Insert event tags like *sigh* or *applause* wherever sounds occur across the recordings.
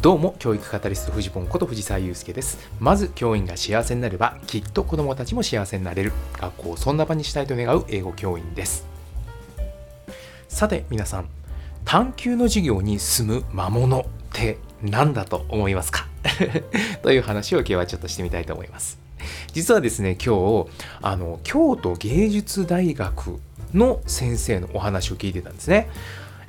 どうも教育カタリストフジポンこと藤沢祐介です。まず教員が幸せになればきっと子どもたちも幸せになれる。学校をそんな場にしたいと願う英語教員です。さて皆さん探究の授業に住む魔物って何だと思いますか？*laughs* という話を今日はちょっとしてみたいと思います。実はですね今日あの京都芸術大学の先生のお話を聞いてたんですね。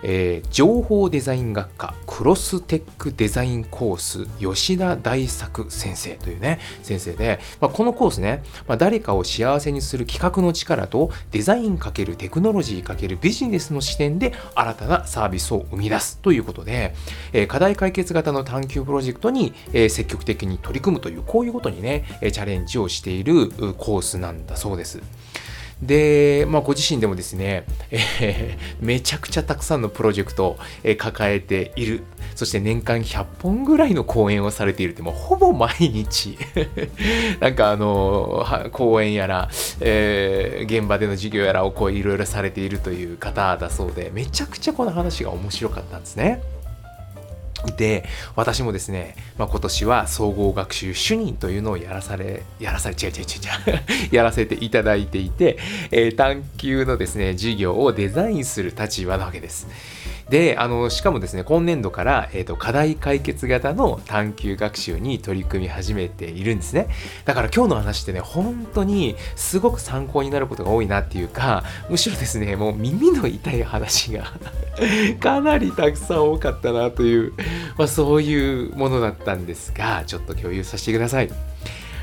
えー、情報デザイン学科クロステックデザインコース吉田大作先生というね先生で、まあ、このコースね、まあ、誰かを幸せにする企画の力とデザイン×テクノロジー×ビジネスの視点で新たなサービスを生み出すということで、えー、課題解決型の探究プロジェクトに、えー、積極的に取り組むというこういうことにねチャレンジをしているコースなんだそうです。で、まあ、ご自身でもですね、えー、めちゃくちゃたくさんのプロジェクトを、え抱えている。そして年間100本ぐらいの講演をされているって、もうほぼ毎日 *laughs* なんかあの、講演やら、えー、現場での授業やらをこういろいろされているという方だそうで、めちゃくちゃこの話が面白かったんですね。で私もですね、まあ、今年は総合学習主任というのをやらされやらされ違う違う違う違う *laughs* やらせていただいていて、えー、探究のですね授業をデザインする立場なわけです。であのしかもですね今年度から、えーと、課題解決型の探究学習に取り組み始めているんですねだから今日の話ってね本当にすごく参考になることが多いなっていうかむしろですねもう耳の痛い話が *laughs* かなりたくさん多かったなという、まあ、そういうものだったんですがちょっと共有させてください。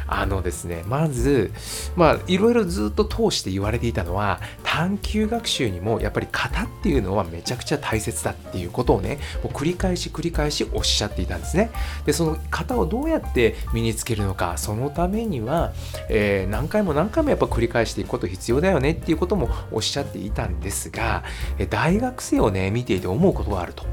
あのですねまずまあいろいろずっと通して言われていたのは探究学習にもやっぱり型っていうのはめちゃくちゃ大切だっていうことをねもう繰り返し繰り返しおっしゃっていたんですね。でその型をどうやって身につけるのかそのためには、えー、何回も何回もやっぱ繰り返していくこと必要だよねっていうこともおっしゃっていたんですが大学生をね見ていて思うことがあると。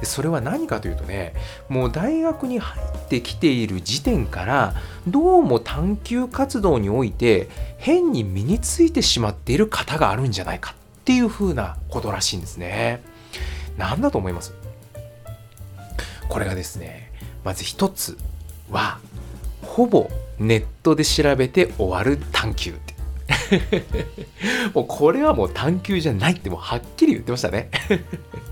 でそれは何かというとねもう大学に入ってきている時点からどうも探究活動において変に身についてしまっている方があるんじゃないかっていうふうなことらしいんですね。何だと思います？これがですねまず一つはほぼネットで調べて終わる探究って。*laughs* もうこれはもう探究じゃないってもうはっきり言ってましたね。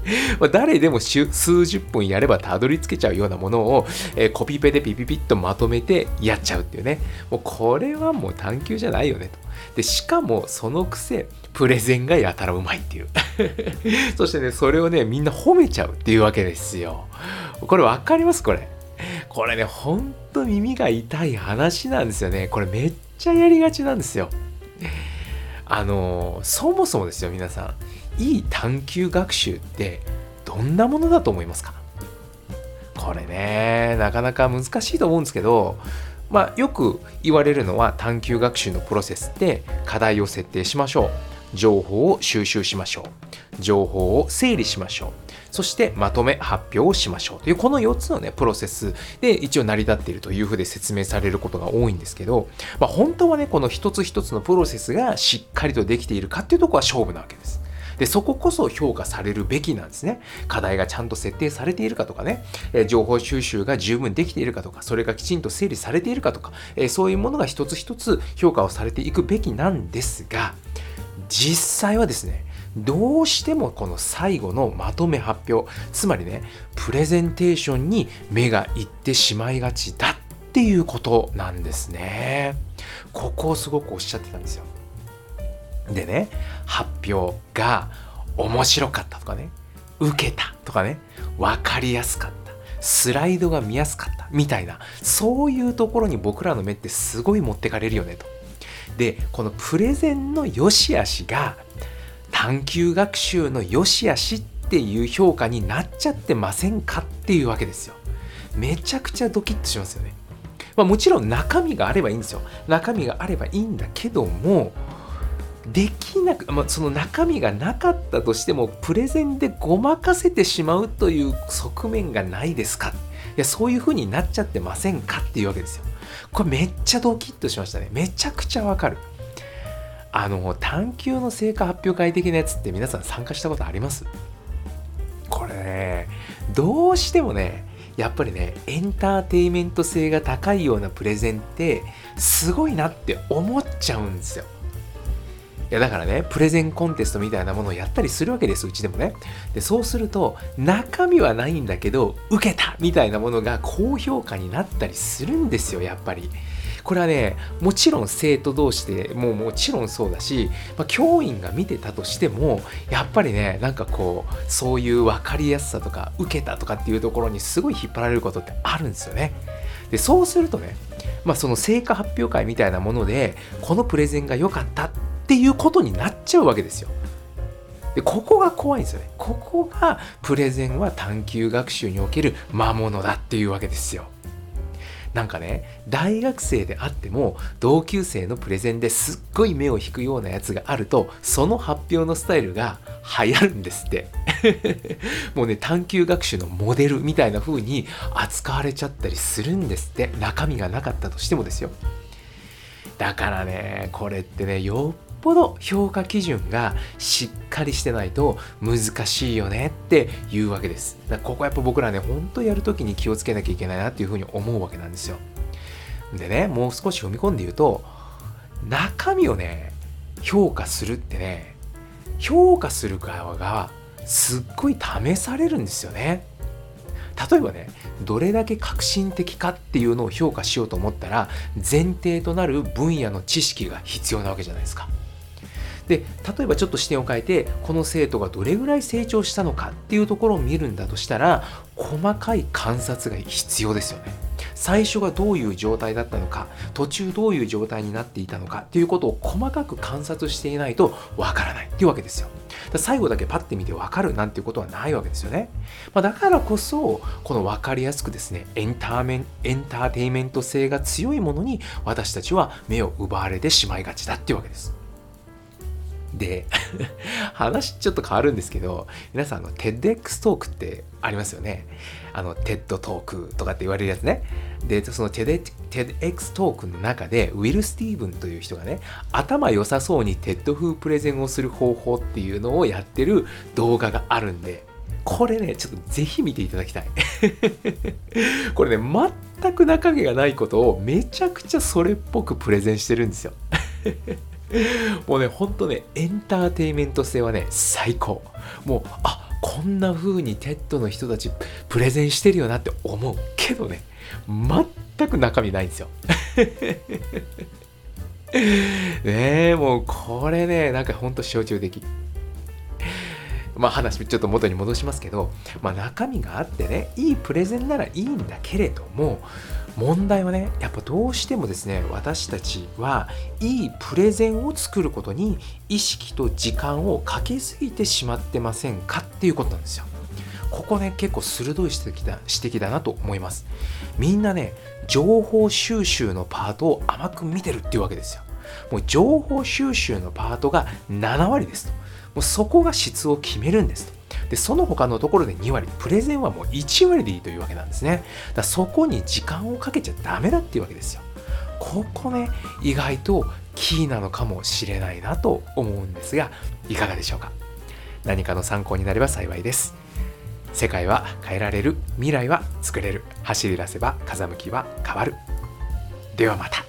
*laughs* ま誰でも数十分やればたどり着けちゃうようなものを、えー、コピペでピピピッとまとめてやっちゃうっていうね。もうこれはもう探究じゃないよねと。でしかもそのくせプレゼンがやたらうまいっていう。*laughs* そしてねそれをねみんな褒めちゃうっていうわけですよ。これ分かります？これ。これねほんと耳が痛い話なんですよね。これめっちゃやりがちなんですよ。あのそもそもですよ皆さん。いい探究学習ってどんなものだと思いますか？これねなかなか難しいと思うんですけどまあよく言われるのは探究学習のプロセスって課題を設定しましょう。情報を収集しましょう。情報を整理しましょう。そしてまとめ発表をしましょう。というこの4つのねプロセスで一応成り立っているというふうで説明されることが多いんですけど、まあ、本当はねこの一つ一つのプロセスがしっかりとできているかっていうとこは勝負なわけです。でそここそ評価されるべきなんですね。課題がちゃんと設定されているかとかね、え情報収集が十分できているかとか、それがきちんと整理されているかとか、えそういうものが一つ一つ評価をされていくべきなんですが、実際はですね、どうしてもこの最後のまとめ発表つまりねプレゼンテーションに目がいってしまいがちだっていうことなんですね。ここをすごくおっしゃってたんですよ。でね発表が面白かったとかね受けたとかね分かりやすかったスライドが見やすかったみたいなそういうところに僕らの目ってすごい持ってかれるよねとでこのプレゼンの良し悪しが探究学習の良し悪しっていう評価になっちゃってませんかっていうわけですよ。めちゃくちゃドキッとしますよね。まあ、もちろん中身があればいいんですよ。中身があればいいんだけども、できなく、まあ、その中身がなかったとしても、プレゼンでごまかせてしまうという側面がないですか？いや、そういう風になっちゃってませんかっていうわけですよ。これめっちゃドキッとしましたね。めちゃくちゃわかる。あの探究の成果発表会的なやつって皆さん参加したことあります？これねどうしてもねやっぱりねエンターテイメント性が高いようなプレゼンってすごいなって思っちゃうんですよいやだからねプレゼンコンテストみたいなものをやったりするわけですうちでもね。でそうすると中身はないんだけど受けたみたいなものが高評価になったりするんですよやっぱり。これはねもちろん生徒同士でもうもちろんそうだし、まあ、教員が見てたとしてもやっぱりねなんかこうそういう分かりやすさとか受けたとかっていうところにすごい引っ張られることってあるんですよね。でそうするとねまあその成果発表会みたいなものでこのプレゼンが良かったていうことになっちゃうわけですよ。でここが怖いんですよね。ここがプレゼンは探究学習における魔物だっていうわけですよ。なんかね大学生であっても同級生のプレゼンですっごい目を引くようなやつがあるとその発表のスタイルが流行るんですって。*laughs* もうね探究学習のモデルみたいな風に扱われちゃったりするんですって。中身がなかったとしてもですよ。だからねこれってねよっぽど評価基準がしっかりしてないと難しいよねっていうわけです。だからここやっぱ僕らね、ほんとやるときに気をつけなきゃいけないなっていうふうに思うわけなんですよ。でね、もう少し踏み込んで言うと、中身をね、評価するってね、評価する側がすっごい試されるんですよね。例えばねどれだけ革新的かっていうのを評価しようと思ったら前提となる分野の知識が必要なわけじゃないですか。で例えばちょっと視点を変えてこの生徒がどれぐらい成長したのかっていうところを見るんだとしたら細かい観察が必要ですよね。最初がどういう状態だったのか途中どういう状態になっていたのかっていうことを細かく観察していないとわからないっていうわけですよ。最後だけパッて見てわかるなんていうことはないわけですよね。まあ、だからこそこの分かりやすくですねエンターメンエンターテイメント性が強いものに私たちは目を奪われてしまいがちだっていうわけです。で話ちょっと変わるんですけど皆さんあの TEDx トークってありますよねあの TED トークとかって言われるやつねでその TEDx トークの中でウィル・スティーブンという人がね頭良さそうに TED 風プレゼンをする方法っていうのをやってる動画があるんでこれね、ちょっとぜひ見ていただきたい。*laughs* これね、全く中身がないことをめちゃくちゃそれっぽくプレゼンしてるんですよ。もうね、ほんとね、エンターテイメント性はね、最高。もう、あこんな風に TED の人たちプレゼンしてるよなって思うけどね、全く中身ないんですよ。*laughs* ねえ、もうこれね、なんかほんと象徴的。まあ話ちょっと元に戻しますけど、まあ中身があってね、いいプレゼンならいいんだけれども、問題はね、やっぱどうしてもですね、私たちはいいプレゼンを作ることに意識と時間をかけすぎてしまってませんかっていうことなんですよ。ここね、結構鋭い指摘だ指摘だなと思います。みんなね、情報収集のパートを甘く見てるっていうわけですよ。もう情報収集のパートが7割ですと。もうそこが質を決めるんですと。で、その他のところで2割、プレゼンはもう1割でいいというわけなんですね。だそこに時間をかけちゃダメだっていうわけですよ。ここね、意外とキーなのかもしれないなと思うんですが、いかがでしょうか？何かの参考になれば幸いです。世界は変えられる、未来は作れる、走り出せば風向きは変わる。ではまた。